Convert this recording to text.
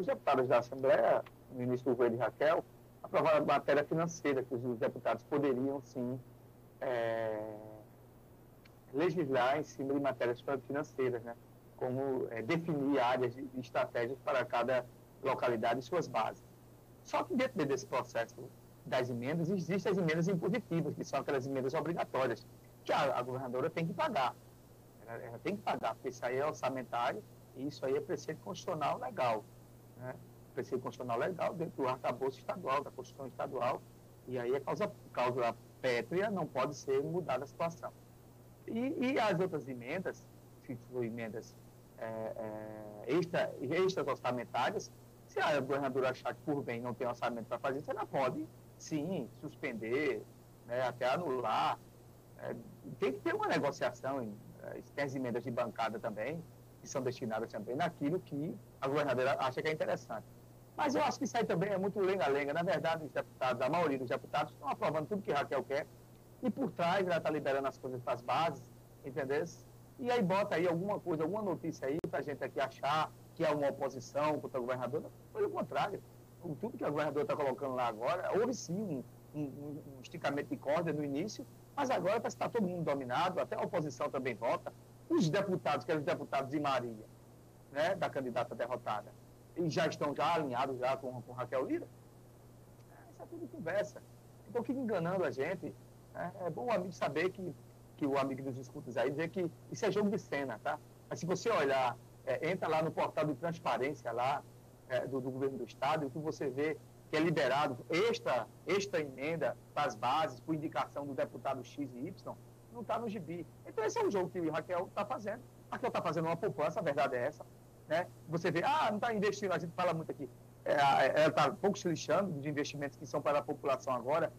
os deputados da Assembleia, no início do governo de Raquel, aprovaram a matéria financeira, que os deputados poderiam, sim, é, legislar em cima de matérias financeiras, né? como é, definir áreas de, de estratégias para cada localidade e suas bases. Só que dentro desse processo das emendas, existem as emendas impositivas, que são aquelas emendas obrigatórias, que a, a governadora tem que pagar. Ela, ela, tem que pagar, porque isso aí é orçamentário e isso aí é preceito constitucional legal. Né? Preceito constitucional legal dentro do arcabouço estadual, da Constituição estadual, e aí a causa, causa pétrea não pode ser mudada a situação. E, e as outras emendas, se for emendas é, é, extra, orçamentárias, se a governadora achar que por bem não tem orçamento para fazer, ela pode sim suspender, né, até anular. É, tem que ter uma negociação, é, tem as emendas de bancada também, que são destinadas também naquilo que a governadora acha que é interessante. Mas eu acho que isso aí também é muito lenga-lenga. Na verdade, os deputados, a maioria dos deputados estão aprovando tudo que Raquel quer, e por trás ela está liberando as coisas para as bases, entendeu? E aí bota aí alguma coisa, alguma notícia aí para a gente aqui achar que é uma oposição contra a governadora. Pelo contrário, tudo que a governadora está colocando lá agora, houve sim um, um, um esticamento de corda no início, mas agora parece que está todo mundo dominado, até a oposição também vota. Os deputados, que eram os deputados de Maria, né, da candidata derrotada, e já estão já alinhados já com, com Raquel Lira. É, isso é tudo conversa. Então fica enganando a gente. Né? É bom o amigo saber que, que o amigo dos escutas aí dizer que isso é jogo de cena, tá? Mas se você olhar, é, entra lá no portal de transparência lá é, do, do, governo do estado e que você vê que é liberado extra, extra emenda para as bases por indicação do deputado X e Y, não está no gibi. Então esse é um jogo que o Raquel está fazendo. Raquel está fazendo uma poupança, a verdade é essa. Né? Você vê, ah, não está investindo, a gente fala muito aqui, é, ela está pouco se lixando de investimentos que são para a população agora,